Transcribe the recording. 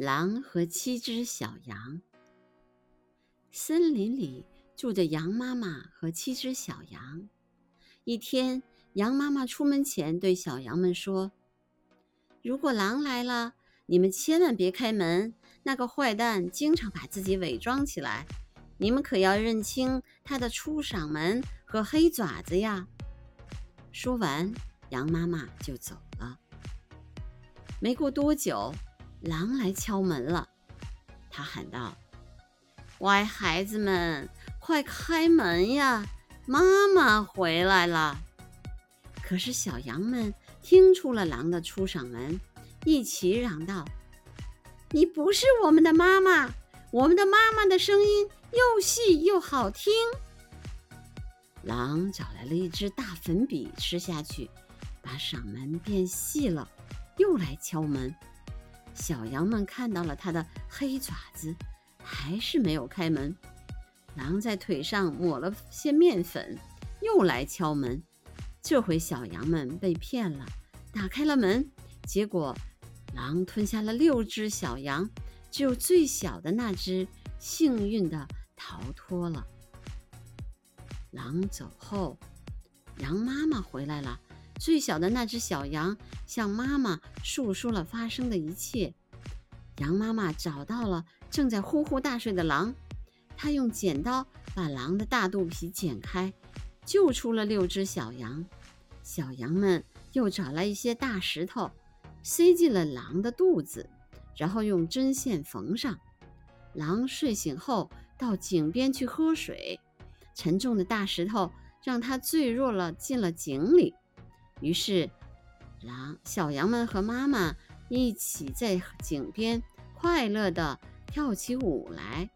狼和七只小羊。森林里住着羊妈妈和七只小羊。一天，羊妈妈出门前对小羊们说：“如果狼来了，你们千万别开门。那个坏蛋经常把自己伪装起来，你们可要认清他的出嗓门和黑爪子呀。”说完，羊妈妈就走了。没过多久，狼来敲门了。他喊道：“乖孩子们，快开门呀！妈妈回来了。”可是小羊们听出了狼的出嗓门，一起嚷道：“你不是我们的妈妈！我们的妈妈的声音又细又好听。”狼找来了一支大粉笔，吃下去，把嗓门变细了，又来敲门。小羊们看到了它的黑爪子，还是没有开门。狼在腿上抹了些面粉，又来敲门。这回小羊们被骗了，打开了门，结果狼吞下了六只小羊，只有最小的那只幸运的逃脱了。狼走后，羊妈妈回来了。最小的那只小羊向妈妈述说了发生的一切。羊妈妈找到了正在呼呼大睡的狼，她用剪刀把狼的大肚皮剪开，救出了六只小羊。小羊们又找来一些大石头，塞进了狼的肚子，然后用针线缝上。狼睡醒后，到井边去喝水。沉重的大石头让它坠落了进了井里，于是狼小羊们和妈妈一起在井边快乐地跳起舞来。